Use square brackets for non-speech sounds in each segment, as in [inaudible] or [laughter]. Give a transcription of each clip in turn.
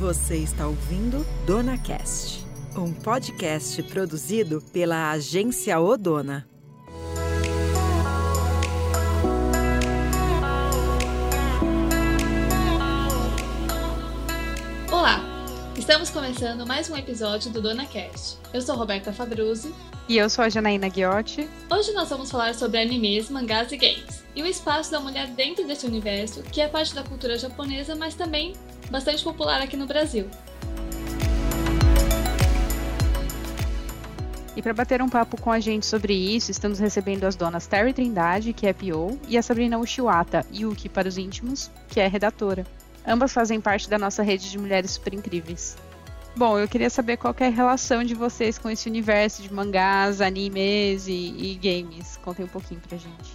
Você está ouvindo Dona Cast, um podcast produzido pela agência Odona. Olá! Estamos começando mais um episódio do Dona Cast. Eu sou Roberta Fabruzzi. E eu sou a Janaína Ghiotti. Hoje nós vamos falar sobre animes, mangás e games. E o espaço da mulher dentro desse universo, que é parte da cultura japonesa, mas também bastante popular aqui no Brasil. E para bater um papo com a gente sobre isso, estamos recebendo as donas Terry Trindade, que é PO, e a Sabrina Ushiwata, Yuki para os íntimos, que é redatora. Ambas fazem parte da nossa rede de mulheres super incríveis. Bom, eu queria saber qual é a relação de vocês com esse universo de mangás, animes e, e games. Contem um pouquinho pra gente.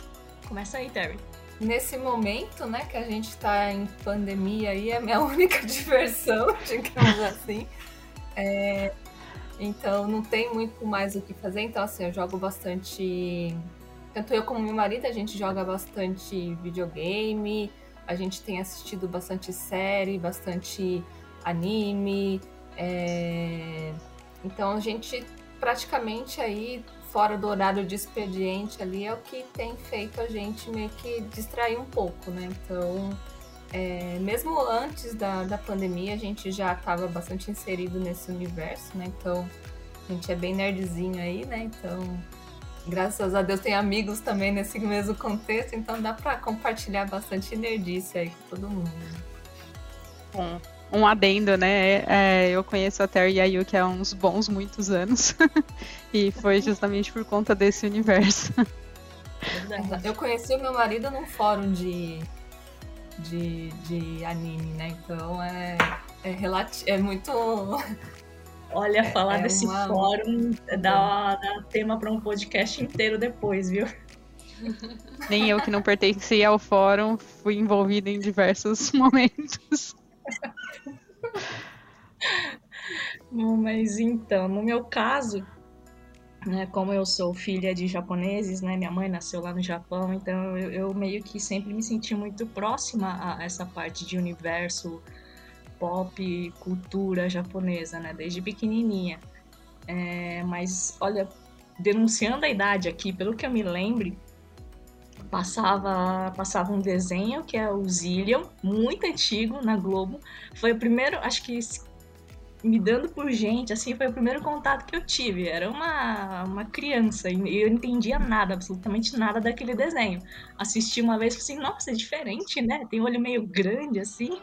Começa aí, Terry nesse momento, né, que a gente está em pandemia aí, é a minha [laughs] única diversão, [laughs] digamos assim. É, então não tem muito mais o que fazer. Então, assim, eu jogo bastante. Tanto eu como meu marido, a gente joga bastante videogame, a gente tem assistido bastante série, bastante anime. É... Então a gente praticamente aí fora do horário de expediente ali é o que tem feito a gente meio que distrair um pouco, né? Então, é, mesmo antes da, da pandemia, a gente já estava bastante inserido nesse universo, né? Então, a gente é bem nerdzinho aí, né? Então, graças a Deus tem amigos também nesse mesmo contexto, então dá para compartilhar bastante nerdice aí com todo mundo. Bom, um adendo, né? É, eu conheço a Terry e a Yuki há uns bons muitos anos. [laughs] e foi justamente por conta desse universo. Eu conheci o meu marido num fórum de, de, de anime, né? Então é, é, relati é muito. [laughs] Olha, falar é desse uma... fórum dá, dá tema para um podcast inteiro depois, viu? [laughs] Nem eu que não pertencia ao fórum fui envolvida em diversos momentos. [laughs] Bom, mas então, no meu caso, né, como eu sou filha de japoneses, né, minha mãe nasceu lá no Japão, então eu, eu meio que sempre me senti muito próxima a essa parte de universo pop, cultura japonesa, né, desde pequenininha. É, mas, olha, denunciando a idade aqui, pelo que eu me lembre, passava, passava um desenho que é o Zillion, muito antigo na Globo. Foi o primeiro, acho que me dando por gente, assim, foi o primeiro contato que eu tive. Era uma, uma criança e eu entendia nada, absolutamente nada daquele desenho. Assisti uma vez e falei assim, nossa, é diferente, né? Tem um olho meio grande, assim.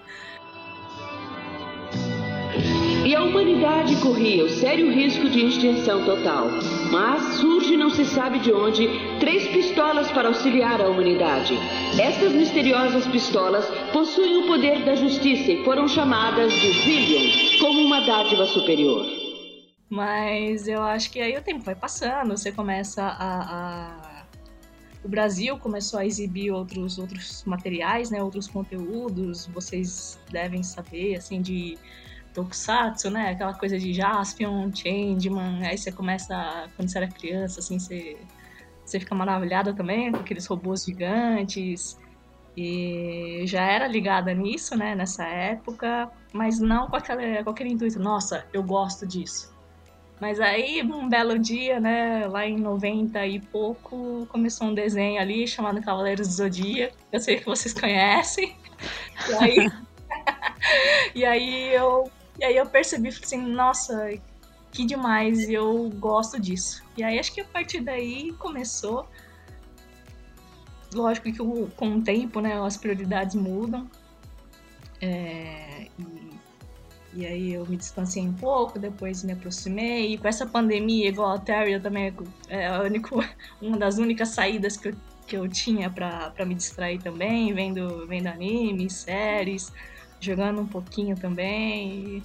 E a humanidade corria o sério risco de extinção total. Mas surge, não se sabe de onde, três pistolas para auxiliar a humanidade. Estas misteriosas pistolas possuem o poder da justiça e foram chamadas de Zillion, como uma dádiva superior. Mas eu acho que aí o tempo vai passando, você começa a, a... o Brasil começou a exibir outros outros materiais, né, outros conteúdos. Vocês devem saber assim de tokusatsu, né? Aquela coisa de Jaspion, Changeman, aí você começa, quando você era criança, assim, você, você fica maravilhada também com aqueles robôs gigantes. E já era ligada nisso, né, nessa época, mas não com, aquela, com aquele intuito, nossa, eu gosto disso. Mas aí, um belo dia, né, lá em 90 e pouco, começou um desenho ali chamado Cavaleiros do Zodíaco, eu sei que vocês conhecem. [laughs] E aí, [laughs] e aí eu e aí eu percebi, assim, nossa, que demais, eu gosto disso. E aí acho que a partir daí começou. Lógico que com o tempo, né, as prioridades mudam. É, e, e, aí eu me distanciei um pouco, depois me aproximei. E com essa pandemia, igual a Terry, eu também é a único, [laughs] uma das únicas saídas que eu, que eu tinha para me distrair também, vendo, vendo animes, séries jogando um pouquinho também.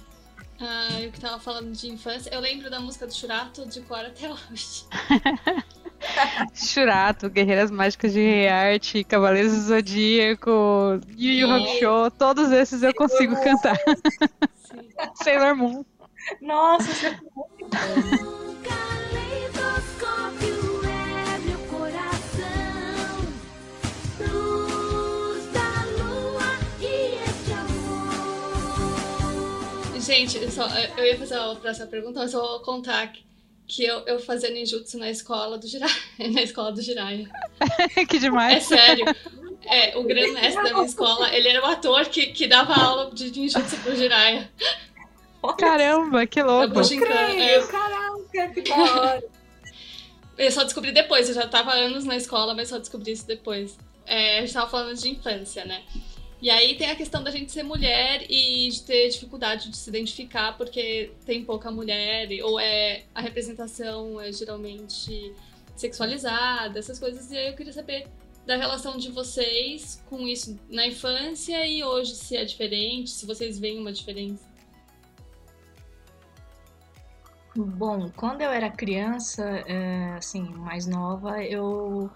Ah, eu que tava falando de infância, eu lembro da música do Churato de cor até hoje. [laughs] Churato, Guerreiras Mágicas de Rearte, Cavaleiros do Zodíaco, Yu Yu Hakusho, todos esses eu consigo cantar. [laughs] Sailor Moon. Nossa, você é [laughs] Gente, eu, só, eu ia fazer a próxima pergunta, mas eu vou contar que, que eu, eu fazia ninjutsu na escola do Jiraiya. [laughs] na escola do Jiraiya. [laughs] que demais. É sério. É, o grande mestre da minha escola, ele era o ator que, que dava aula de ninjutsu pro Jiraiya. Caramba, que louco. Bushinkan, é. Caraca, que da hora. Eu só descobri depois, eu já tava anos na escola, mas só descobri isso depois. É, a gente tava falando de infância, né? E aí tem a questão da gente ser mulher e de ter dificuldade de se identificar porque tem pouca mulher, ou é a representação é geralmente sexualizada, essas coisas. E aí eu queria saber da relação de vocês com isso na infância e hoje, se é diferente, se vocês veem uma diferença. Bom, quando eu era criança, é, assim, mais nova, eu,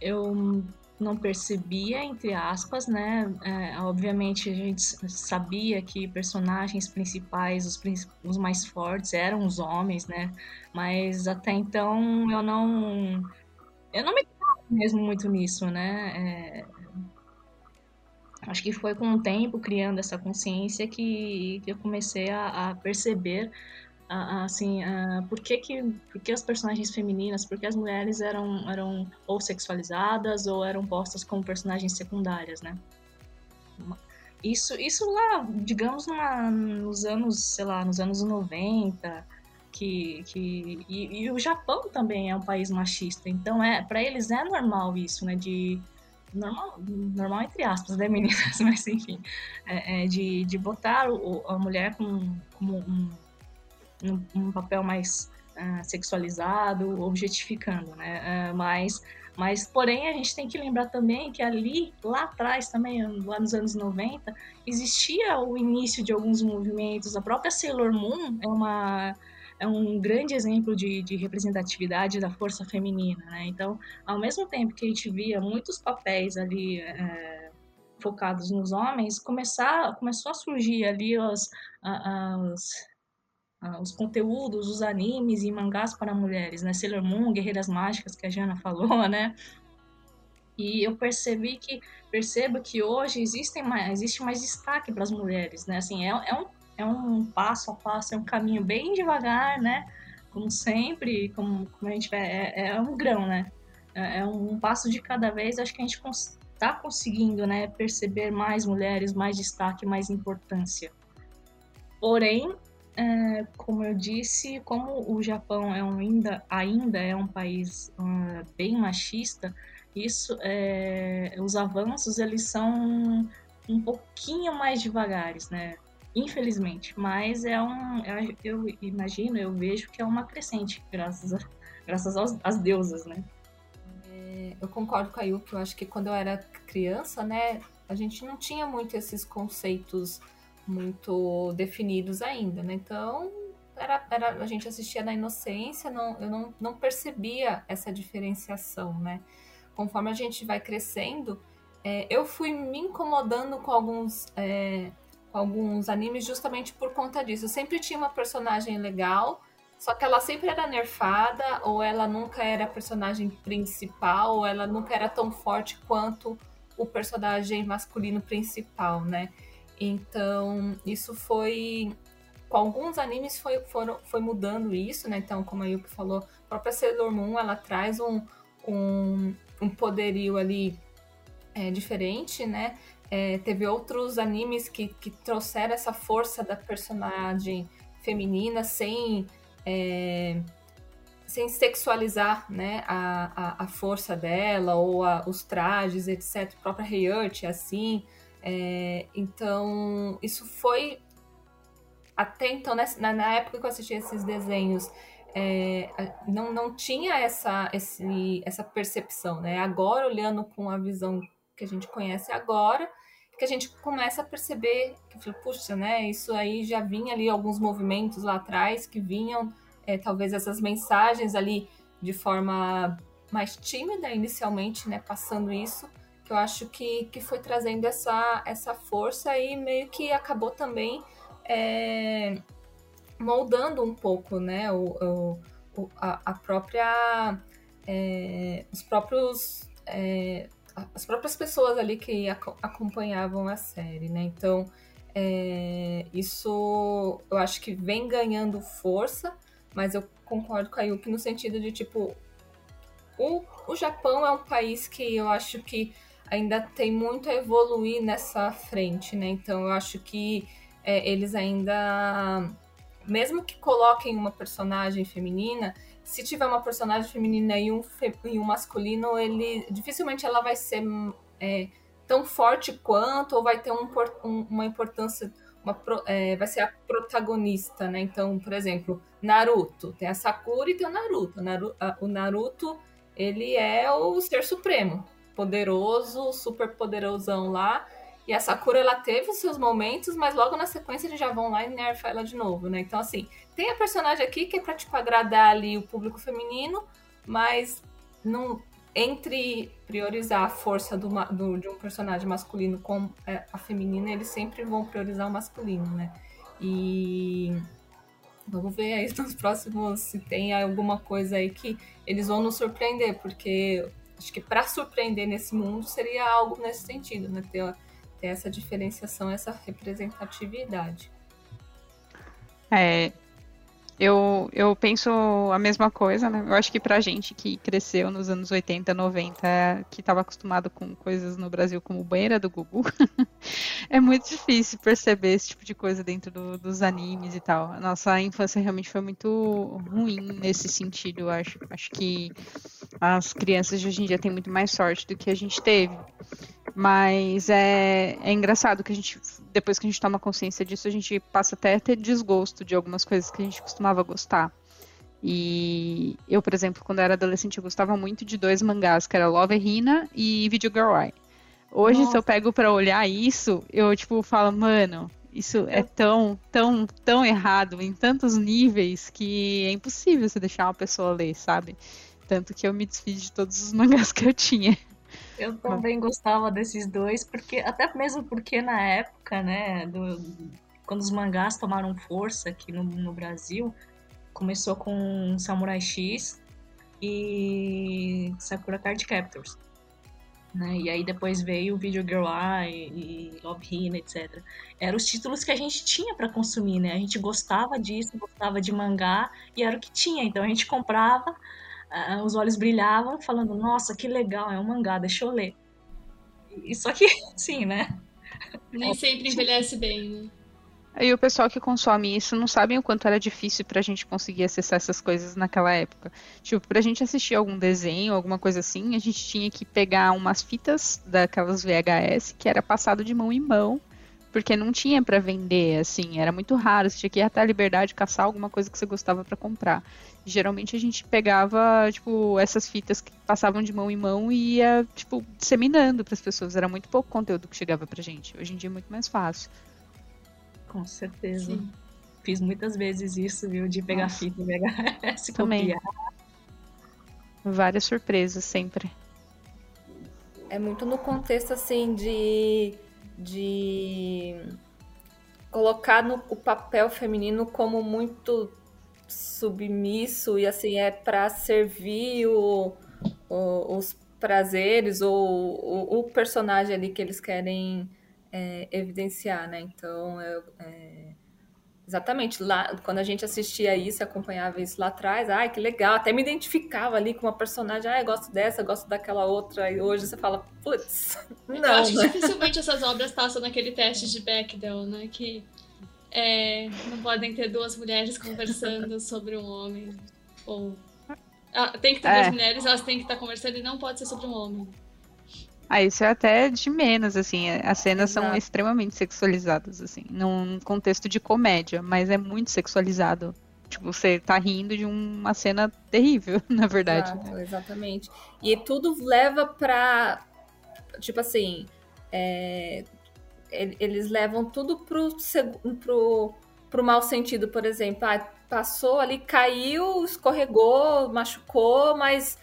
eu não percebia, entre aspas, né? É, obviamente a gente sabia que personagens principais, os, os mais fortes, eram os homens, né? Mas até então eu não. Eu não me mesmo muito nisso, né? É, acho que foi com o tempo criando essa consciência que, que eu comecei a, a perceber assim, por que que, por que as personagens femininas, por que as mulheres eram, eram ou sexualizadas ou eram postas como personagens secundárias, né? Isso, isso lá, digamos, nos anos, sei lá, nos anos 90, que, que e, e, o Japão também é um país machista, então é para eles é normal isso, né, de normal, normal entre aspas, né, [laughs] meninas, mas enfim, é, é de, de botar o, a mulher como, como um um, um papel mais uh, sexualizado, objetificando, né? Uh, mas, mas, porém, a gente tem que lembrar também que ali, lá atrás também, lá nos anos 90, existia o início de alguns movimentos. A própria Sailor Moon é uma é um grande exemplo de, de, representatividade da força feminina, né? Então, ao mesmo tempo que a gente via muitos papéis ali é, focados nos homens, começar, começou a surgir ali os, as, os conteúdos, os animes e mangás para mulheres, né? Sailor Moon, Guerreiras Mágicas, que a Jana [laughs] falou, né? E eu percebi que percebo que hoje existem mais, existe mais destaque para as mulheres, né? Assim, é, é, um, é um passo a passo, é um caminho bem devagar, né? Como sempre, como, como a gente é, é um grão, né? É, é um passo de cada vez. Acho que a gente está conseguindo, né? Perceber mais mulheres, mais destaque, mais importância. Porém, é, como eu disse, como o Japão é um, ainda, ainda é um país uh, bem machista, isso, é, os avanços eles são um pouquinho mais devagares, né? Infelizmente, mas é um, eu, eu imagino, eu vejo que é uma crescente, graças a, graças aos, às deusas, né? É, eu concordo com a Yuki, eu acho que quando eu era criança, né, a gente não tinha muito esses conceitos muito definidos ainda, né? Então, era, era, a gente assistia na inocência, não, eu não, não percebia essa diferenciação, né? Conforme a gente vai crescendo, é, eu fui me incomodando com alguns, é, alguns animes justamente por conta disso. Eu sempre tinha uma personagem legal, só que ela sempre era nerfada, ou ela nunca era a personagem principal, ou ela nunca era tão forte quanto o personagem masculino principal, né? Então, isso foi. Com alguns animes foi, foram, foi mudando isso, né? Então, como a Yuki falou, a própria Sailor Moon ela traz um, um, um poderio ali é, diferente, né? É, teve outros animes que, que trouxeram essa força da personagem feminina sem, é, sem sexualizar né, a, a, a, força dela ou a, os trajes, etc. A própria Heiyurt é assim. É, então, isso foi. Até então, na, na época que eu assisti esses desenhos, é, não, não tinha essa, esse, essa percepção, né? Agora, olhando com a visão que a gente conhece agora, que a gente começa a perceber que, puxa, né? Isso aí já vinha ali alguns movimentos lá atrás que vinham, é, talvez essas mensagens ali de forma mais tímida inicialmente, né? Passando isso eu acho que, que foi trazendo essa, essa força e meio que acabou também é, moldando um pouco, né, o, o a, a, própria, é, os próprios, é, as próprias pessoas ali que ac acompanhavam a série, né, então É, isso eu acho que vem ganhando força, mas eu concordo com a Yuki no sentido de, tipo, o, o Japão é um país que eu acho que ainda tem muito a evoluir nessa frente, né? Então eu acho que é, eles ainda, mesmo que coloquem uma personagem feminina, se tiver uma personagem feminina e um, fe, e um masculino, ele dificilmente ela vai ser é, tão forte quanto ou vai ter um, um, uma importância uma, é, vai ser a protagonista, né? Então, por exemplo, Naruto. Tem a Sakura e tem o Naruto. O Naruto, ele é o ser supremo. Poderoso, super poderosão lá. E a Sakura, ela teve os seus momentos, mas logo na sequência eles já vão lá e nerfam ela de novo, né? Então, assim, tem a personagem aqui que é pra, tipo, agradar ali o público feminino, mas não, entre priorizar a força do, do, de um personagem masculino com é, a feminina, eles sempre vão priorizar o masculino, né? E vamos ver aí [laughs] nos próximos se tem alguma coisa aí que eles vão nos surpreender, porque acho que para surpreender nesse mundo seria algo nesse sentido, né? Ter, ter essa diferenciação, essa representatividade. É, eu, eu penso a mesma coisa, né? Eu acho que pra gente que cresceu nos anos 80, 90, que estava acostumado com coisas no Brasil como banheira do Gugu, [laughs] é muito difícil perceber esse tipo de coisa dentro do, dos animes e tal. A nossa infância realmente foi muito ruim nesse sentido, eu acho. Acho que as crianças de hoje em dia têm muito mais sorte do que a gente teve. Mas é, é engraçado que a gente, depois que a gente toma consciência disso, a gente passa até a ter desgosto de algumas coisas que a gente costumava gostar. E eu, por exemplo, quando era adolescente, eu gostava muito de dois mangás, que era Love Hina e Video Girl Eye. Hoje, Nossa. se eu pego para olhar isso, eu, tipo, falo, mano, isso é tão, tão, tão errado em tantos níveis que é impossível você deixar uma pessoa ler, sabe? Tanto que eu me desfiz de todos os mangás que eu tinha. Eu também gostava desses dois, porque até mesmo porque na época, né, do, quando os mangás tomaram força aqui no, no Brasil, começou com Samurai X e Sakura Card Captors. Né? E aí depois veio Video Girl Eye e Love Hina, etc. Eram os títulos que a gente tinha para consumir, né? A gente gostava disso, gostava de mangá e era o que tinha. Então a gente comprava, os olhos brilhavam, falando, nossa, que legal, é um mangá, deixa eu ler. E, só que, [laughs] sim, né? Nem sempre envelhece bem, né? E o pessoal que consome isso não sabe o quanto era difícil pra gente conseguir acessar essas coisas naquela época. Tipo, pra gente assistir algum desenho, alguma coisa assim, a gente tinha que pegar umas fitas daquelas VHS que era passado de mão em mão porque não tinha para vender, assim, era muito raro, você tinha que ir até a liberdade caçar alguma coisa que você gostava para comprar. Geralmente a gente pegava, tipo, essas fitas que passavam de mão em mão e ia, tipo, disseminando para as pessoas, era muito pouco conteúdo que chegava pra gente. Hoje em dia é muito mais fácil. Com certeza. Sim. Fiz muitas vezes isso, viu, de pegar Nossa. fita VHS, [laughs] Também. copiar. Várias surpresas sempre. É muito no contexto assim de de colocar no, o papel feminino como muito submisso e assim é para servir o, o, os prazeres ou o, personagem ali que eles querem é, evidenciar, né? Então, eu, é, Exatamente, lá quando a gente assistia isso, acompanhava isso lá atrás, ai que legal, até me identificava ali com uma personagem, ai gosto dessa, gosto daquela outra, e hoje você fala, putz, não. Eu acho que dificilmente essas obras passam naquele teste de Bechdel, né, que é, não podem ter duas mulheres conversando [laughs] sobre um homem, ou... Ah, tem que ter é. duas mulheres, elas têm que estar conversando e não pode ser sobre um homem. Ah, isso é até de menos, assim. As cenas Exato. são extremamente sexualizadas, assim. Num contexto de comédia, mas é muito sexualizado. Tipo, você tá rindo de uma cena terrível, [laughs] na verdade. Exato, né? Exatamente. E tudo leva pra. Tipo assim. É, eles levam tudo pro, pro, pro mau sentido, por exemplo. Ah, passou ali, caiu, escorregou, machucou, mas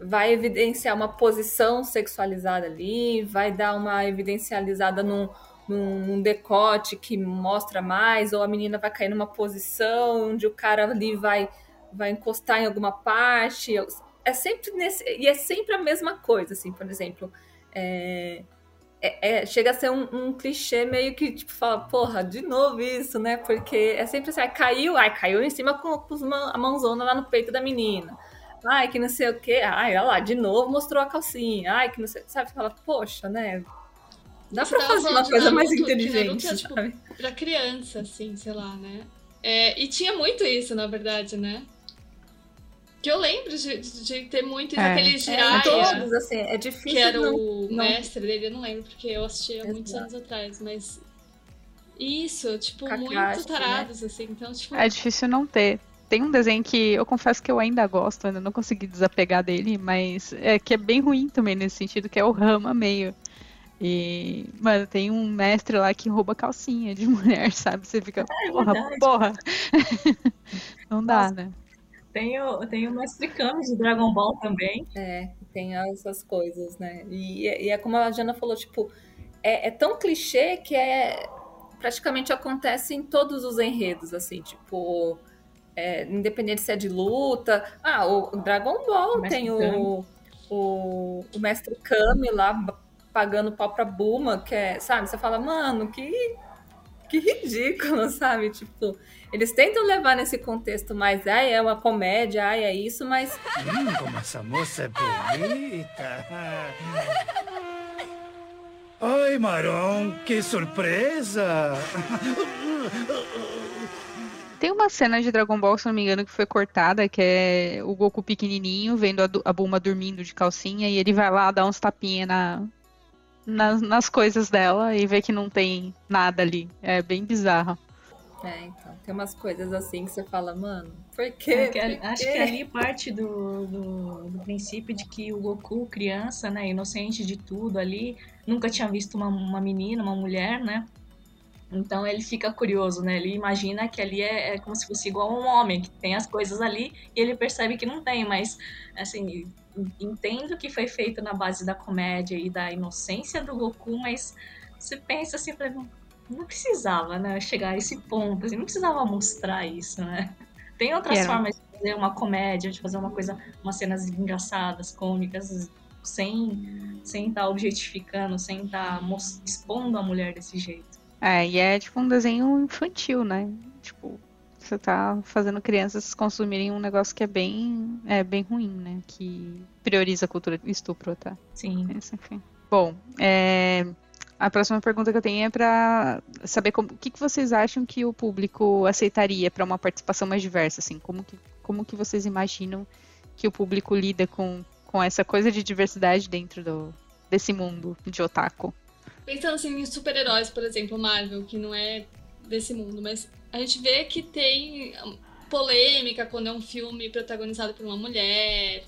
vai evidenciar uma posição sexualizada ali, vai dar uma evidencializada num, num, num, decote que mostra mais, ou a menina vai cair numa posição onde o cara ali vai, vai encostar em alguma parte. É sempre nesse. E é sempre a mesma coisa, assim, por exemplo. É, é, é, chega a ser um, um, clichê meio que, tipo, fala, porra, de novo isso, né? Porque é sempre assim, caiu, ai, caiu em cima com, com a mãozona lá no peito da menina. Ai, que não sei o quê. Ai, olha lá, de novo mostrou a calcinha. Ai, que não sei. Sabe, fala, poxa, né? Dá Você pra fazer uma coisa mais inteligente. Naruto, é, tipo, pra criança, assim, sei lá, né? É, e tinha muito isso, na verdade, né? Que eu lembro de, de ter muito é. aquele Jiraiya. É, todos, assim, é difícil. Que era não, o não... mestre dele, eu não lembro, porque eu assistia há muitos anos atrás, mas. Isso, tipo, Kakashi, muito né? tarados, né? assim. Então, tipo. É difícil não ter. Tem um desenho que eu confesso que eu ainda gosto, ainda não consegui desapegar dele, mas é que é bem ruim também nesse sentido, que é o Rama meio. E, mano, tem um mestre lá que rouba calcinha de [laughs] mulher, sabe? Você fica, é porra, verdade. porra. [laughs] não dá, Nossa. né? Tem o, tem o Mestre Kami de Dragon Ball também. É, tem essas coisas, né? E, e é como a Jana falou, tipo, é, é tão clichê que é praticamente acontece em todos os enredos, assim, tipo, é, independente se é de luta. Ah, o Dragon Ball o tem o, o, o, Mestre Kami lá pagando pau pra Buma, que é, sabe? Você fala, mano, que, que ridículo, [laughs] sabe? Tipo, eles tentam levar nesse contexto mais, ai, é uma comédia, ai, é isso, mas. Hum, como essa moça é bonita! Oi, Maron, que surpresa! Tem uma cena de Dragon Ball, se não me engano, que foi cortada, que é o Goku pequenininho vendo a, a Bulma dormindo de calcinha e ele vai lá dar uns tapinhas na, nas, nas coisas dela e vê que não tem nada ali. É bem bizarro. É, então, tem umas coisas assim que você fala, mano, por quê? É, por acho quê? que ali parte do, do, do, princípio de que o Goku, criança, né, inocente de tudo ali, nunca tinha visto uma, uma menina, uma mulher, né? Então ele fica curioso, né? Ele imagina que ali é, é, como se fosse igual a um homem, que tem as coisas ali e ele percebe que não tem, mas assim, entendo que foi feito na base da comédia e da inocência do Goku, mas você pensa assim, não precisava, né, chegar a esse ponto, assim, não precisava mostrar isso, né? Tem outras formas de fazer uma comédia, de fazer uma coisa, umas cenas engraçadas, cômicas, sem sem estar tá objetificando, sem estar tá expondo a mulher desse jeito. É, e é tipo um desenho infantil, né? Tipo, você tá fazendo crianças consumirem um negócio que é bem, é bem ruim, né? Que prioriza a cultura do estupro, tá? Sim. Isso, enfim. Bom, é, a próxima pergunta que eu tenho é para saber como, o que, que vocês acham que o público aceitaria para uma participação mais diversa, assim, como que, como que vocês imaginam que o público lida com, com essa coisa de diversidade dentro do, desse mundo de otaku? Pensando assim em super-heróis, por exemplo, Marvel, que não é desse mundo, mas a gente vê que tem polêmica quando é um filme protagonizado por uma mulher,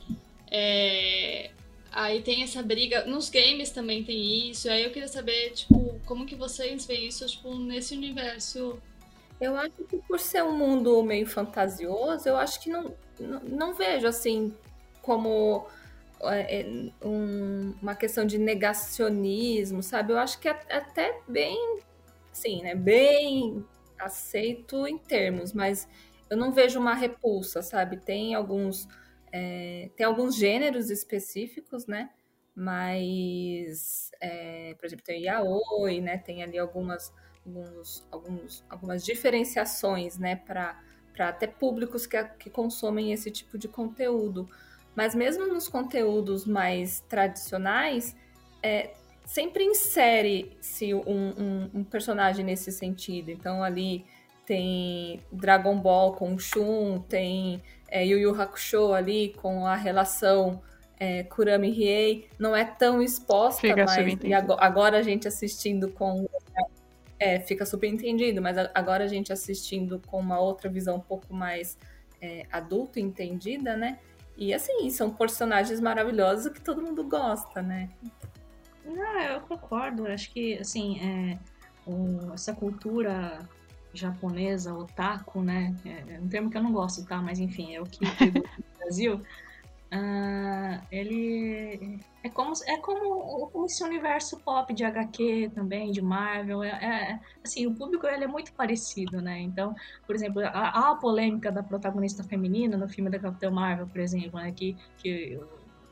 é, Aí tem essa briga. Nos games também tem isso. Aí eu queria saber, tipo, como que vocês veem isso, tipo, nesse universo. Eu acho que por ser um mundo meio fantasioso, eu acho que não, não, não vejo assim como um, uma questão de negacionismo, sabe? Eu acho que é até bem, sim, né? Bem aceito em termos, mas eu não vejo uma repulsa, sabe? Tem alguns é, tem alguns gêneros específicos, né? Mas, é, por exemplo, tem o yaoi, né? Tem ali algumas, alguns, alguns, algumas diferenciações, né? Para até públicos que, que consomem esse tipo de conteúdo. Mas mesmo nos conteúdos mais tradicionais, é, sempre insere-se um, um, um, personagem nesse sentido. Então ali tem Dragon Ball com Shun, tem é, Yu Yu Hakusho ali com a relação é, Kurami Riei não é tão exposta, fica mas e agora a gente assistindo com é, fica subentendido, mas agora a gente assistindo com uma outra visão um pouco mais é, adulta entendida, né? E assim, são personagens maravilhosos que todo mundo gosta, né? Não, eu concordo. Acho que assim, é, o, essa cultura japonesa, otaku, né? É, é um termo que eu não gosto, tá? Mas enfim, é o que no Brasil. [laughs] Uh, ele é como, é como, esse universo pop de HQ também, de Marvel. É, é, assim, o público ele é muito parecido, né? Então, por exemplo, há a polêmica da protagonista feminina no filme da Capitã Marvel, por exemplo, né? Que, que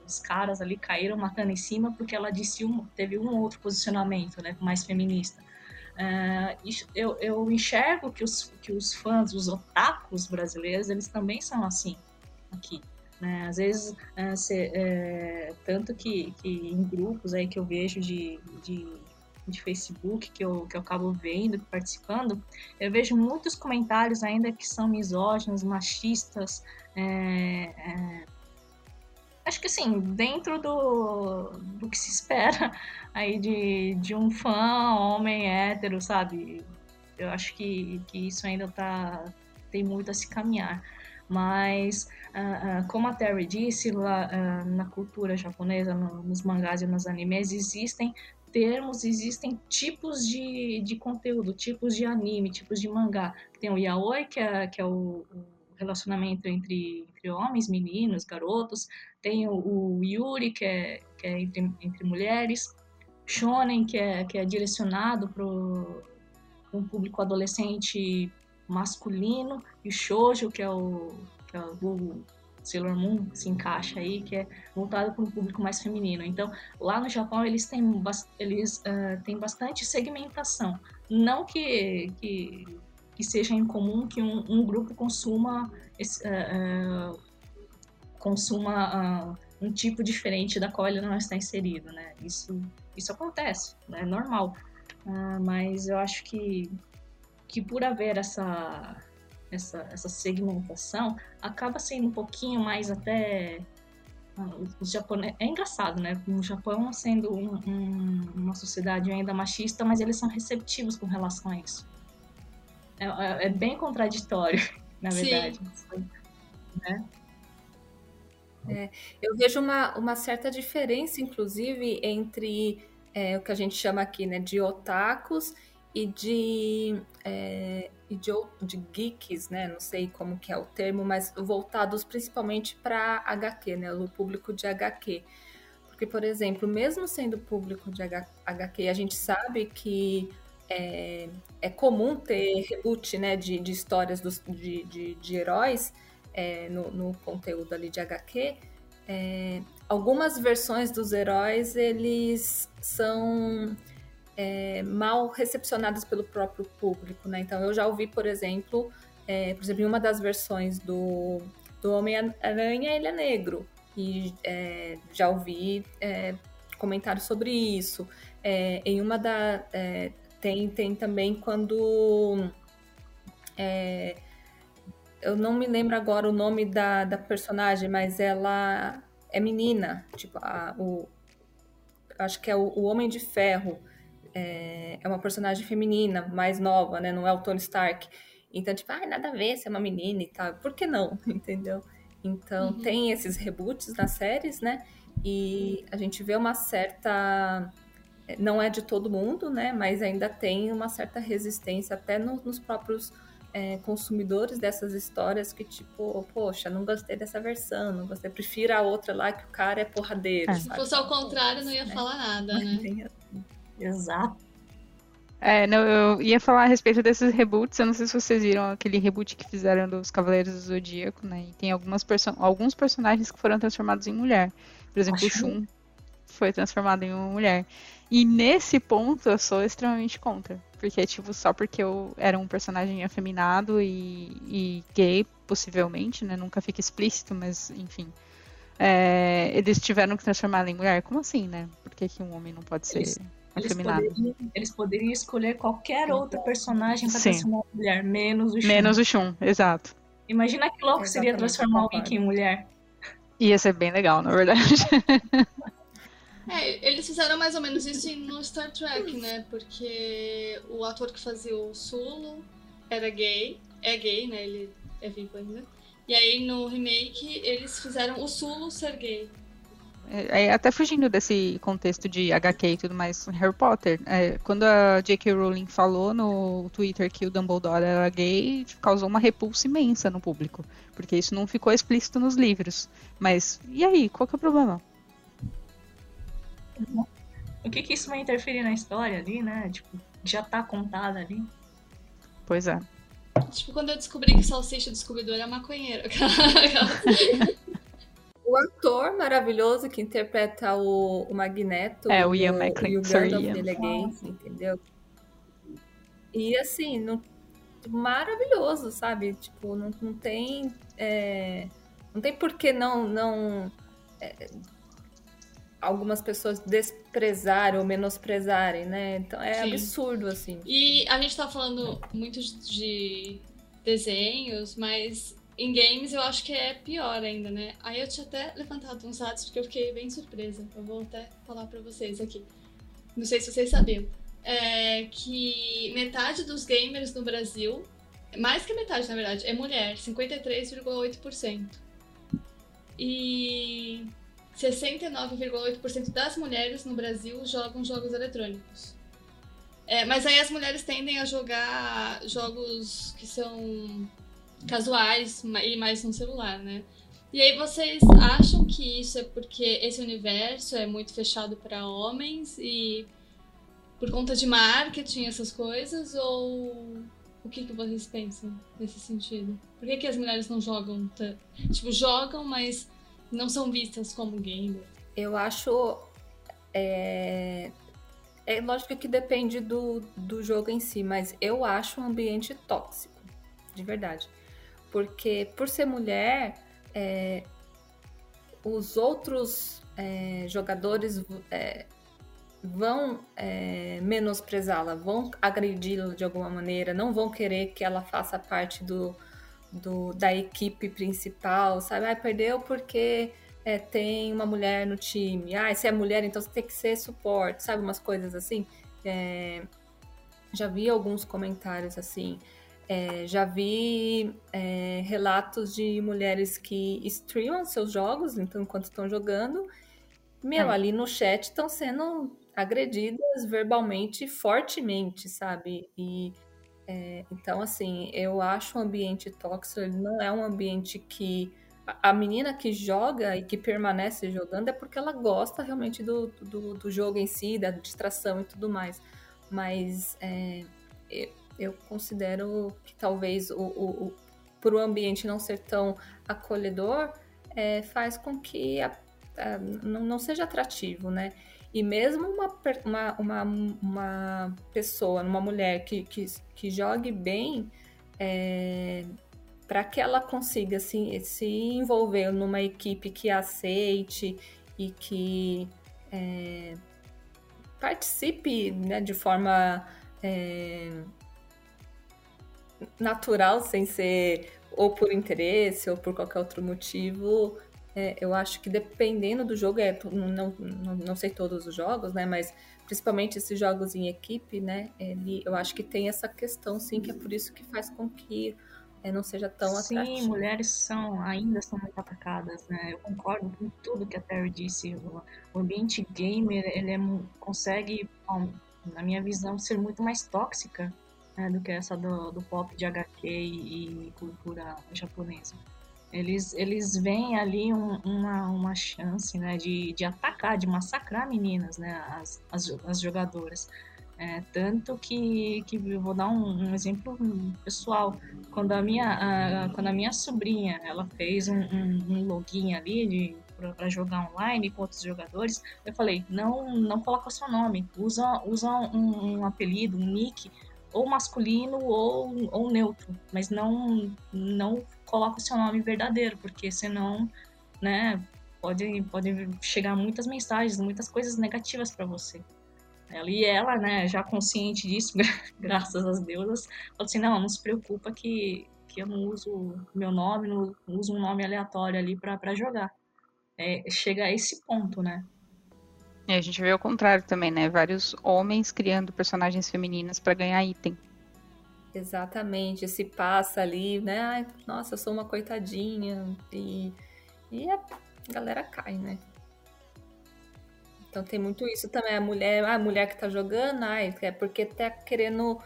os caras ali caíram matando em cima porque ela disse um, teve um outro posicionamento, né, mais feminista. Uh, eu, eu enxergo que os, que os fãs, os otakus brasileiros, eles também são assim aqui. Né? Às vezes, cê, é, tanto que, que em grupos aí que eu vejo de, de, de, Facebook, que eu, que eu acabo vendo, participando, eu vejo muitos comentários ainda que são misóginos, machistas, é, é, acho que assim, dentro do, do que se espera aí de, de um fã homem hétero, sabe? Eu acho que, que isso ainda tá, tem muito a se caminhar. Mas, uh, uh, como a Terry disse, lá uh, na cultura japonesa, no, nos mangás e nos animes, existem termos, existem tipos de, de conteúdo, tipos de anime, tipos de mangá. Tem o yaoi, que é, que é o, o relacionamento entre, entre homens, meninos, garotos. Tem o, o Yuri, que é, que é entre, entre mulheres. Shonen, que é, que é direcionado para um público adolescente masculino. E o Shoujo, que é o, que é o Sailor Moon, se encaixa aí, que é voltado para um público mais feminino. Então, lá no Japão, eles têm, eles, uh, têm bastante segmentação. Não que, que que seja incomum que um, um grupo consuma uh, uh, consuma um tipo diferente da qual ele não está inserido, né? Isso isso acontece, né? é normal. mas eu acho que que por haver essa essa, essa segmentação acaba sendo um pouquinho mais até os japoneses é engraçado, né? O Japão sendo um, um, uma sociedade ainda machista, mas eles são receptivos com relação a isso. É, é, é bem contraditório, [laughs] na verdade. Né? É, eu vejo uma, uma certa diferença, inclusive, entre é, o que a gente chama aqui né, de otakus e de, é, e de, de, geeks, né? Não sei como que é o termo, mas voltados principalmente para HQ, né? O público de HQ. Porque, por exemplo, mesmo sendo público de HQ, a gente sabe que é, é comum ter reboot né, de, de histórias dos, de, de, de heróis é, no, no, conteúdo ali de HQ. É, algumas versões dos heróis eles são é, mal recepcionadas pelo próprio público, né? Então eu já ouvi, por exemplo, é, por exemplo, em uma das versões do, do Homem-Aranha, ele é negro. E é, já ouvi comentários sobre isso. em uma da tem, tem também quando. É, eu não me lembro agora o nome da, da personagem, mas ela é menina. Tipo, a, o, acho que é o, o Homem de Ferro. É, é, uma personagem feminina, mais nova, né? Não é o Tony Stark. Então, tipo, ah, nada a ver se é uma menina e tal. Por que não? [laughs] Entendeu? Então, uhum. tem esses reboots nas séries, né? E a gente vê uma certa não é de todo mundo, né? Mas ainda tem uma certa resistência até no, nos próprios é, consumidores dessas histórias que, tipo, poxa, não gostei dessa versão, não gostei, prefiro a outra lá que o cara é porradeiro. É. Se fosse ao contrário, não ia né? falar nada, né? Exato. É, não, eu ia falar a respeito desses reboots. Eu não sei se vocês viram aquele reboot que fizeram dos Cavaleiros do Zodíaco, né? E tem algumas perso alguns personagens que foram transformados em mulher. Por exemplo, Acho... o Shun foi transformado em uma mulher. E nesse ponto eu sou extremamente contra. Porque, tipo, só porque eu era um personagem afeminado e, e gay, possivelmente, né? Nunca fica explícito, mas enfim. É, eles tiveram que transformar em mulher. Como assim, né? Por que, que um homem não pode ser eles, afeminado? Eles poderiam, eles poderiam escolher qualquer outro personagem para transformar em mulher, menos o Shun. Menos o Shun, exato. Imagina que louco seria transformar alguém em mulher. Ia ser bem legal, na verdade. [laughs] É, eles fizeram mais ou menos isso no Star Trek, né? Porque o ator que fazia o Sulu era gay, é gay, né? Ele é vivo ainda. E aí no remake eles fizeram o Sulu ser gay. É, é até fugindo desse contexto de HQ e tudo mais, Harry Potter. É, quando a J.K. Rowling falou no Twitter que o Dumbledore era gay, causou uma repulsa imensa no público. Porque isso não ficou explícito nos livros. Mas, e aí? Qual que é o problema? O que que isso vai interferir na história ali, né? Tipo, já tá contada ali. Pois é. Tipo, quando eu descobri que Salsicha Descobridor é maconheiro. [laughs] o ator maravilhoso que interpreta o, o Magneto. É, o Ian E o ele é gay, entendeu? E assim, não, maravilhoso, sabe? Tipo, não, não tem. é, não tem por que não. não é, algumas pessoas desprezarem ou menosprezarem, né? Então é Sim. absurdo, assim. E a gente tá falando muito de desenhos, mas em games eu acho que é pior ainda, né? Aí eu tinha até levantado uns dados porque eu fiquei bem surpresa. Eu vou até falar pra vocês aqui. Não sei se vocês sabiam. É que metade dos gamers no Brasil, mais que metade na verdade, é mulher, 53,8%. E 69,8% das mulheres no Brasil jogam jogos eletrônicos. É, mas aí as mulheres tendem a jogar jogos que são casuais e mais no celular, né? E aí vocês acham que isso é porque esse universo é muito fechado para homens e por conta de marketing essas coisas ou o que, que vocês pensam nesse sentido? Por que, que as mulheres não jogam tanto? Tipo, jogam, mas não são vistas como gamer. Eu acho. É, é lógico que depende do, do jogo em si, mas eu acho um ambiente tóxico, de verdade. Porque por ser mulher, é, os outros é, jogadores é, vão é, menosprezá-la, vão agredi-la de alguma maneira, não vão querer que ela faça parte do, do- da equipe principal, sabe? Ah, perdeu porque é, tem uma mulher no time. Ah, se é mulher, então você tem que ser suporte, sabe? Umas coisas assim. É, já vi alguns comentários assim. É, já vi é, relatos de mulheres que streamam seus jogos, então enquanto estão jogando, meu, É. ali no chat estão sendo agredidas verbalmente fortemente, sabe? E é, então, assim, eu acho o ambiente tóxico, ele não é um ambiente que a- a menina que joga e que permanece jogando é porque ela gosta realmente do, do, do jogo em si, da distração e tudo mais. Mas é, eu, considero que talvez o, o, o, por o ambiente não ser tão acolhedor, é, faz com que a- a- não, não seja atrativo, né? E mesmo uma, uma, uma, uma pessoa, uma mulher que, que, que jogue bem, para que ela consiga se, se envolver numa equipe que aceite e que é, participe né, de forma é, natural, sem ser ou por interesse ou por qualquer outro motivo, é, eu acho que dependendo do jogo, é, não, não, não sei todos os jogos, né? Mas principalmente esses jogos em equipe, né? Ele, eu acho que tem essa questão, sim, que é por isso que faz com que é, não seja tão Sim, atrativo. mulheres são, ainda são muito atacadas, né? Eu concordo com tudo que a Terry disse. O, o ambiente gamer, ele é consegue, na minha visão, ser muito mais tóxica né, do que essa do, do pop de HQ e, e cultura japonesa. Eles, eles veem ali um- uma, uma chance né, de, de atacar, de massacrar meninas, né, as, as, as jogadoras. É, tanto que, que eu vou dar um, um exemplo pessoal. Quando a minha, a- quando a minha sobrinha ela fez um, um, um login ali para jogar online com outros jogadores, eu falei, não, não coloca seu nome, usa, usa um, um apelido, um nick, ou masculino ou, ou neutro, mas não, não coloca o seu nome verdadeiro, porque senão, né, pode, pode chegar muitas mensagens, muitas coisas negativas para você. Ela e ela, né, já consciente disso, [laughs] graças às deusas, falou assim, não, não se preocupa que, que eu não uso meu nome, não uso um nome aleatório ali para jogar. É, chega a esse ponto, né? E a gente vê o contrário também, né? Vários homens criando personagens femininas pra ganhar item. Exatamente, se passa ali, né? Ai, nossa, eu sou uma coitadinha. E, e a galera cai, né? Então tem muito isso também. A mulher, a mulher que tá jogando, ai, é porque tá querendo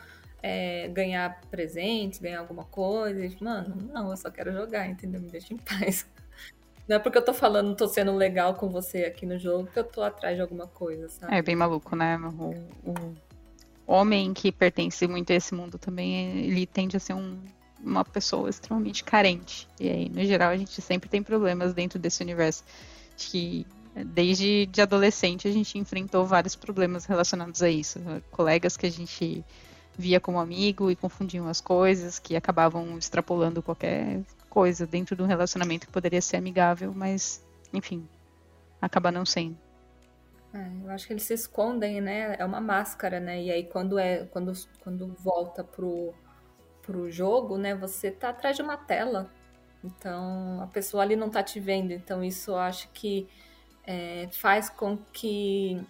é, ganhar presentes, ganhar alguma coisa. Mano, não, eu só quero jogar, entendeu? Me deixa em paz. Não é porque eu tô falando, tô sendo legal com você aqui no jogo, que eu tô atrás de alguma coisa, sabe? É bem maluco, né? O, o homem que pertence muito a esse mundo também, ele tende a ser um, uma pessoa extremamente carente. E aí, no geral, a gente sempre tem problemas dentro desse universo. Que desde de adolescente a gente enfrentou vários problemas relacionados a isso. Colegas que a gente via como amigo e confundiam as coisas, que acabavam extrapolando qualquer coisa dentro de um relacionamento que poderia ser amigável, mas, enfim, acaba não sendo. É, eu acho que eles se escondem, né? É uma máscara, né? E aí quando é quando, quando volta pro, pro jogo, né? Você tá atrás de uma tela. Então a pessoa ali não tá te vendo. Então isso eu acho que é, faz com que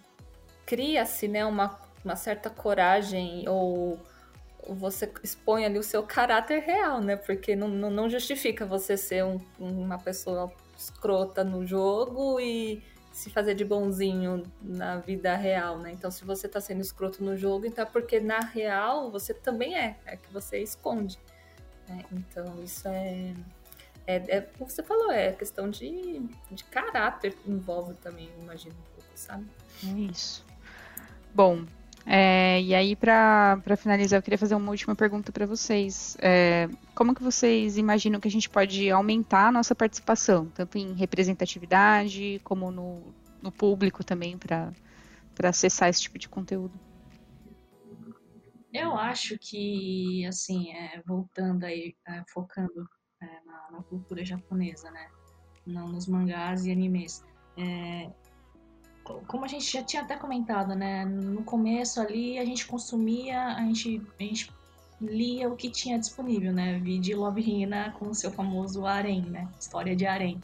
cria-se, né? Uma, uma certa coragem ou você expõe ali o seu caráter real, né? Porque não, não, não justifica você ser um, uma pessoa escrota no jogo e se fazer de bonzinho na vida real, né? Então, se você tá sendo escroto no jogo, então é porque na real você também é, é que você esconde. Né? Então, isso é, é, é. Como você falou, é questão de, de caráter envolve também, imagino um pouco, sabe? É isso. Bom, é, e aí, para finalizar, eu queria fazer uma última pergunta para vocês. É, como que vocês imaginam que a gente pode aumentar a nossa participação, tanto em representatividade, como no, no público também, para acessar esse tipo de conteúdo? Eu acho que, assim, é, voltando aí, é, focando é, na, na, cultura japonesa, né? Não nos mangás e animes. Como a gente já tinha até comentado, né? No começo ali a gente consumia, a gente, a gente lia o que tinha disponível, né? Vi de Love Hina com o seu famoso Arém, né? História de Arém.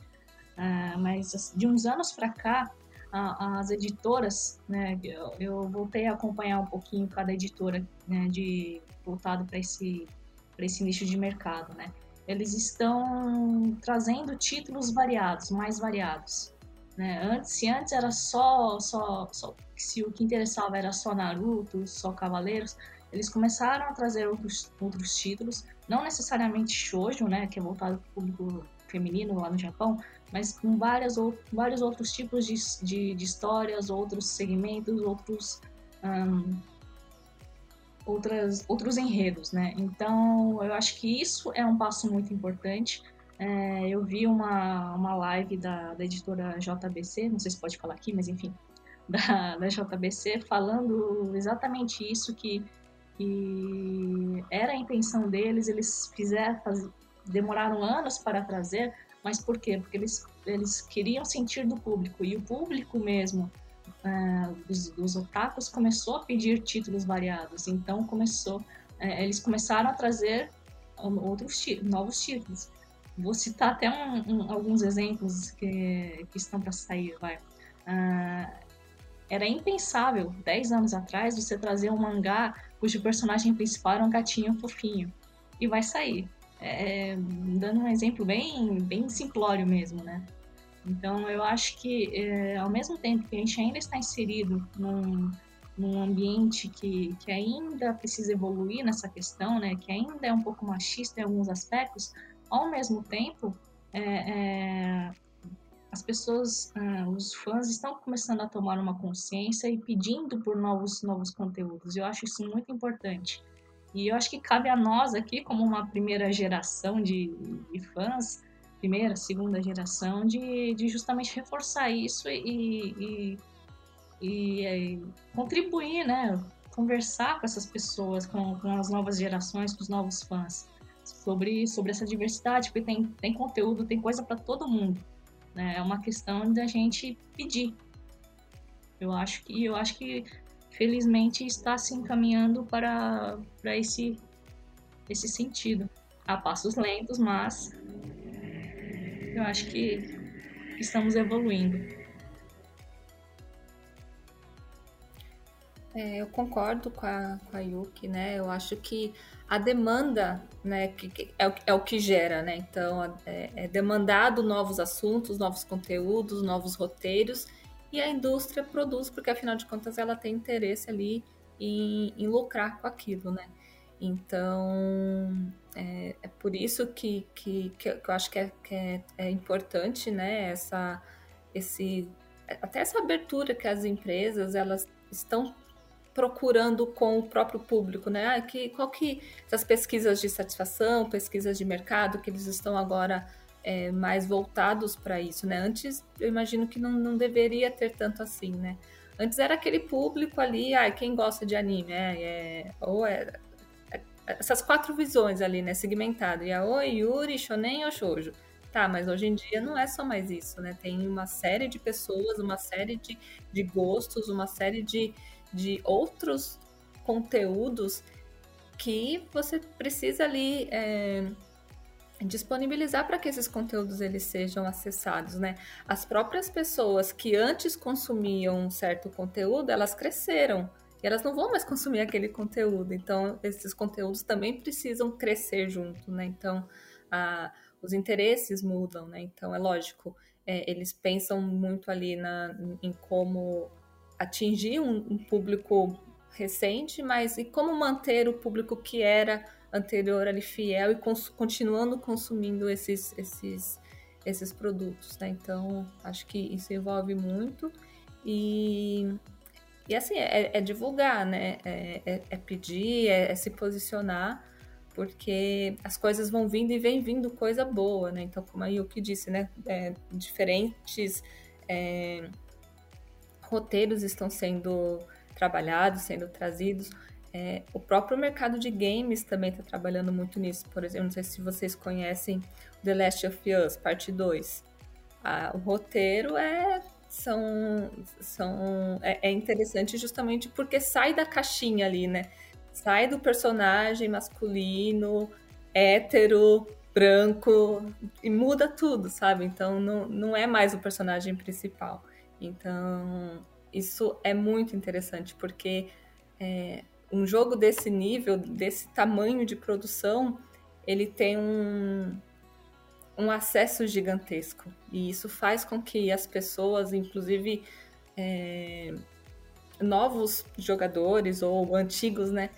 Uh, mas assim, de uns anos para cá, a, as editoras, né? Eu, eu, voltei a acompanhar um pouquinho cada editora, né? De voltado para esse para esse nicho de mercado, né? Eles estão trazendo títulos variados, mais variados. Né? Antes, se antes era só, só, só, se o que interessava era só Naruto, só Cavaleiros, eles começaram a trazer outros, outros títulos, não necessariamente shoujo, né, que é voltado para o público feminino lá no Japão, mas com várias, vários outros tipos de, de, de histórias, outros segmentos, outros outras, outros enredos, né? Então, eu acho que isso é um passo muito importante é, eu vi uma, uma live da, da editora JBC, não sei se pode falar aqui, mas enfim, [laughs] da, da JBC, falando exatamente isso que, que era a intenção deles, eles fizeram, faz, demoraram anos para trazer, mas por quê? Porque eles, eles queriam sentir do público, e o público mesmo, é, dos, dos otakus, começou a pedir títulos variados, então começou, é, eles começaram a trazer outros novos títulos. Vou citar até um, um, alguns exemplos que, que estão para sair. Vai. Uh, era impensável, 10 anos atrás, você trazer um mangá cujo personagem principal era um gatinho fofinho. E vai sair. É, dando um exemplo bem, bem simplório mesmo, né? Então, eu acho que, é, ao mesmo tempo que a gente ainda está inserido num, num ambiente que, que ainda precisa evoluir nessa questão, né? Que ainda é um pouco machista em alguns aspectos, ao mesmo tempo, é, é, as pessoas, é, os fãs estão começando a tomar uma consciência e pedindo por novos, novos conteúdos. Eu acho isso muito importante. E eu acho que cabe a nós aqui, como uma primeira geração de, de fãs, primeira, segunda geração, de, de justamente reforçar isso e, e, e, e contribuir, né? Conversar com essas pessoas, com, com as novas gerações, com os novos fãs sobre, sobre essa diversidade, porque tem, tem conteúdo, tem coisa para todo mundo. Né? É uma questão da gente pedir. Eu acho que, eu acho que felizmente está se encaminhando para, para esse, esse sentido. A passos lentos, mas eu acho que estamos evoluindo. É, eu concordo com a, com a Yuki, né? Eu acho que a demanda, né, que, que é, o, é, o, que gera, né? Então, é, é, demandado novos assuntos, novos conteúdos, novos roteiros, e a indústria produz, porque afinal de contas ela tem interesse ali em, em lucrar com aquilo, né? Então, é, é por isso que, que, que, eu acho que, é, que é, é importante, né, essa, esse, até essa abertura que as empresas elas estão procurando com o próprio público, né? Ah, que, qual que essas pesquisas de satisfação, pesquisas de mercado que eles estão agora é, mais voltados para isso, né? Antes eu imagino que não, não deveria ter tanto assim, né? Antes era aquele público ali, ah, quem gosta de anime, é, é ou é, é, essas quatro visões ali, né, segmentado, yaoi, yuri, shonen ou shoujo. Tá, mas hoje em dia não é só mais isso, né? Tem uma série de pessoas, uma série de, de gostos, uma série de, de outros conteúdos que você precisa ali é, disponibilizar para que esses conteúdos eles sejam acessados, né? As próprias pessoas que antes consumiam um certo conteúdo, elas cresceram e elas não vão mais consumir aquele conteúdo. Então, esses conteúdos também precisam crescer junto, né? Então, a, os interesses mudam, né? Então, é lógico, é, eles pensam muito ali na, em como atingir um, um público recente, mas e como manter o público que era anterior ali fiel e cons continuando consumindo esses, esses, esses produtos, né? Então, acho que isso envolve muito e, e assim, é, é divulgar, né? É, é, é pedir, é, é, se posicionar, porque as coisas vão vindo e vem vindo coisa boa, né? Então, como a Yuki disse, né? É, diferentes é, roteiros estão sendo trabalhados, sendo trazidos. É, o próprio mercado de games também está trabalhando muito nisso. Por exemplo, não sei se vocês conhecem The Last of Us, parte 2. Ah, o roteiro é, são, são, é, é interessante justamente porque sai da caixinha ali, né? Sai do personagem masculino, hétero, branco, e muda tudo, sabe? Então não, não é mais o personagem principal. Então isso é muito interessante, porque é, um jogo desse nível, desse tamanho de produção, ele tem um, um acesso gigantesco. E isso faz com que as pessoas, inclusive é, novos jogadores ou antigos, né,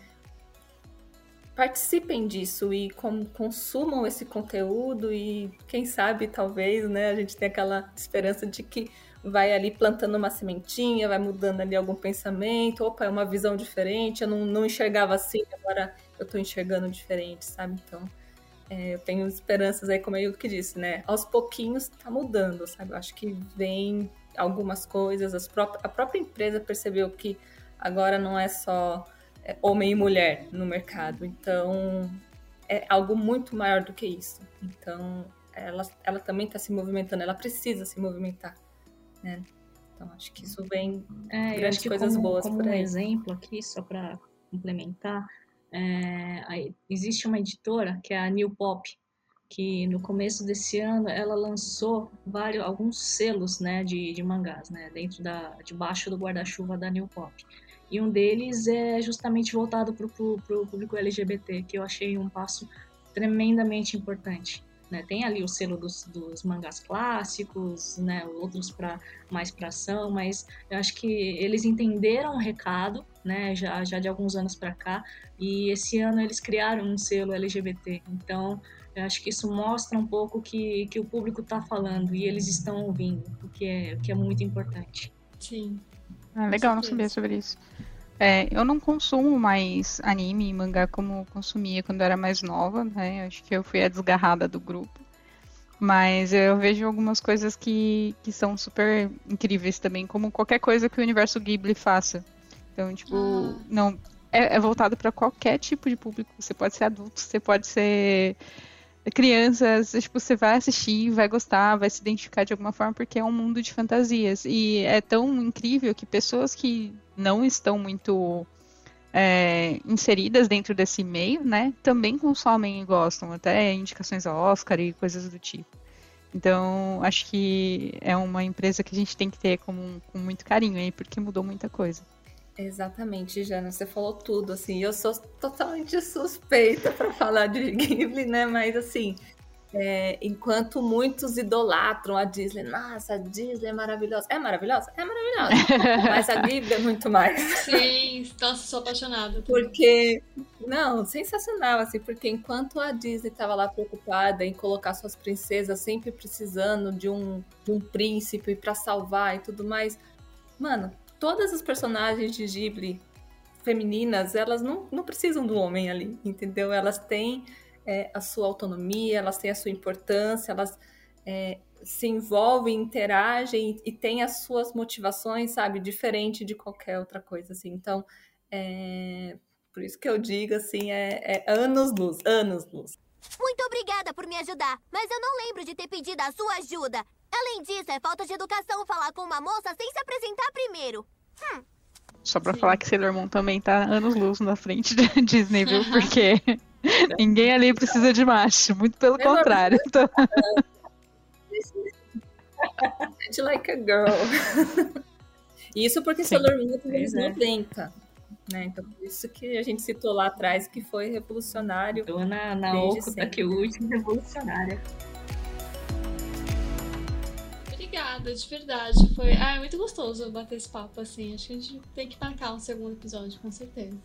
participem disso e com, consumam esse conteúdo e quem sabe talvez, né, a gente tem aquela esperança de que vai ali plantando uma sementinha, vai mudando ali algum pensamento, opa, é uma visão diferente, eu não, não enxergava assim, agora eu tô enxergando diferente, sabe? Então, é, eu tenho esperanças aí, como eu que disse, né? Aos pouquinhos tá mudando, sabe? Eu acho que vem algumas coisas, pró a própria empresa percebeu que agora não é só é, homem e mulher no mercado, então é algo muito maior do que isso. Então, ela, ela também está se movimentando, ela precisa se movimentar né? Então acho que isso vem é, grandes coisas como, boas como por aí. um exemplo aqui, só para complementar, é, existe uma editora que é a New Pop, que no começo desse ano ela lançou vários alguns selos né de, de mangás né dentro da debaixo do guarda-chuva da New Pop e um deles é justamente voltado para o público LGBT que eu achei um passo tremendamente importante né? Tem ali o selo dos, dos mangás clássicos, né? outros para mais para ação, mas eu acho que eles entenderam o recado, né? já, já de alguns anos para cá, e esse ano eles criaram um selo LGBT. Então, eu acho que isso mostra um pouco que, que o público está falando e eles estão ouvindo, o que é, o que é muito importante. Sim. Ah, legal, não sabia sobre isso. É, eu não consumo mais anime e mangá como consumia quando era mais nova, né? Acho que eu fui a desgarrada do grupo. Mas eu vejo algumas coisas que, que são super incríveis também, como qualquer coisa que o universo Ghibli faça. Então, tipo, ah. não é, é voltado para qualquer tipo de público. Você pode ser adulto, você pode ser crianças, tipo, você vai assistir, vai gostar, vai se identificar de alguma forma, porque é um mundo de fantasias. E é tão incrível que pessoas que não estão muito é, inseridas dentro desse meio, né, também consomem e gostam, até indicações ao Oscar e coisas do tipo. Então, acho que é uma empresa que a gente tem que ter com, com muito carinho aí, porque mudou muita coisa. Exatamente, Jana, você falou tudo, assim, eu sou totalmente suspeita para falar de Ghibli, né, mas assim, é, enquanto muitos idolatram a Disney, nossa, a Disney é maravilhosa. É maravilhosa? É maravilhosa. [laughs] Mas a Ghibli é muito mais. Sim, nossa, sou apaixonada. Porque, não, sensacional, assim, porque enquanto a Disney estava lá preocupada em colocar suas princesas sempre precisando de um, de um príncipe para salvar e tudo mais, mano, todas as personagens de Ghibli femininas, elas não, não precisam do homem ali, entendeu? Elas têm é, a sua autonomia, elas têm a sua importância, elas é, se envolvem, interagem e têm as suas motivações, sabe, diferente de qualquer outra coisa, assim. Então, é, por isso que eu digo, assim, é, é anos-luz, anos-luz. Muito obrigada por me ajudar, mas eu não lembro de ter pedido a sua ajuda. Além disso, é falta de educação falar com uma moça sem se apresentar primeiro. Hum. Só pra Sim. falar que Sailor Moon também tá anos-luz na frente da [laughs] Disney, viu? Porque [laughs] ninguém ali precisa de macho, muito pelo contrário. [laughs] Então... like a girl. Isso porque Sim. Sailor Moon é dos anos 90. Né? Então, por isso que a gente citou lá atrás que foi revolucionário. Dona Naoko Takeuchi, revolucionária. Obrigada, de verdade. Foi ah, é muito gostoso bater esse papo assim. Acho que a gente tem que marcar um segundo episódio, com certeza.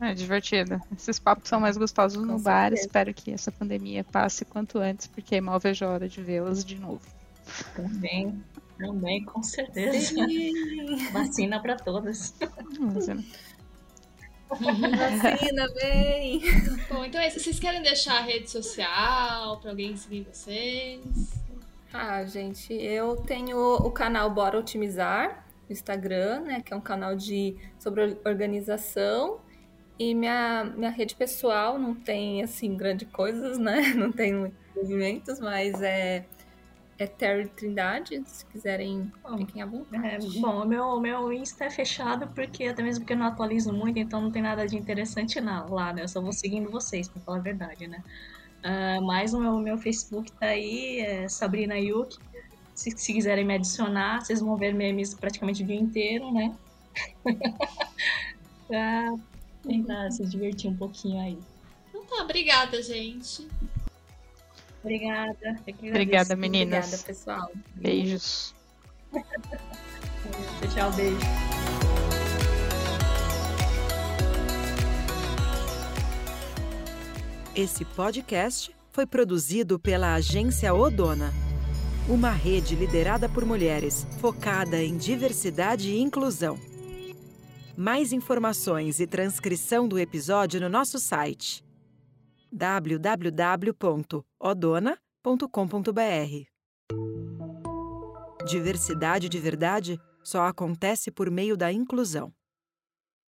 É divertido. Esses papos são mais gostosos com no certeza. bar. Espero que essa pandemia passe quanto antes, porque mal vejo a hora de vê-las de novo. Também, também, com certeza. Sim. Vacina para todas. Vacina. Vacina, vem! Bom, então é isso. Vocês querem deixar a rede social para alguém seguir vocês? Ah, gente, eu tenho o canal Bora Otimizar no Instagram, né? Que é um canal de sobre organização. E minha, minha rede pessoal não tem, assim, grandes coisas, né? [laughs] Não tem movimentos, mas é é Terry Trindade, se quiserem, fiquem à vontade. É, bom, o meu, meu Insta é fechado porque até mesmo porque eu não atualizo muito, então não tem nada de interessante lá, né? Eu só vou seguindo vocês, pra falar a verdade, né? Uh, mas o meu, meu Facebook tá aí, é Sabrina Yuki. Se, se quiserem me adicionar, vocês vão ver memes praticamente o dia inteiro, né? [laughs] pra tentar se divertir um pouquinho aí. Então tá, obrigada, gente. Obrigada. Obrigada, meninas. Obrigada, pessoal. Beijos. [laughs] tchau, tchau, beijo. Esse podcast foi produzido pela agência Odona, uma rede liderada por mulheres, focada em diversidade e inclusão. Mais informações e transcrição do episódio no nosso site www.odona.com.br. Diversidade de verdade só acontece por meio da inclusão.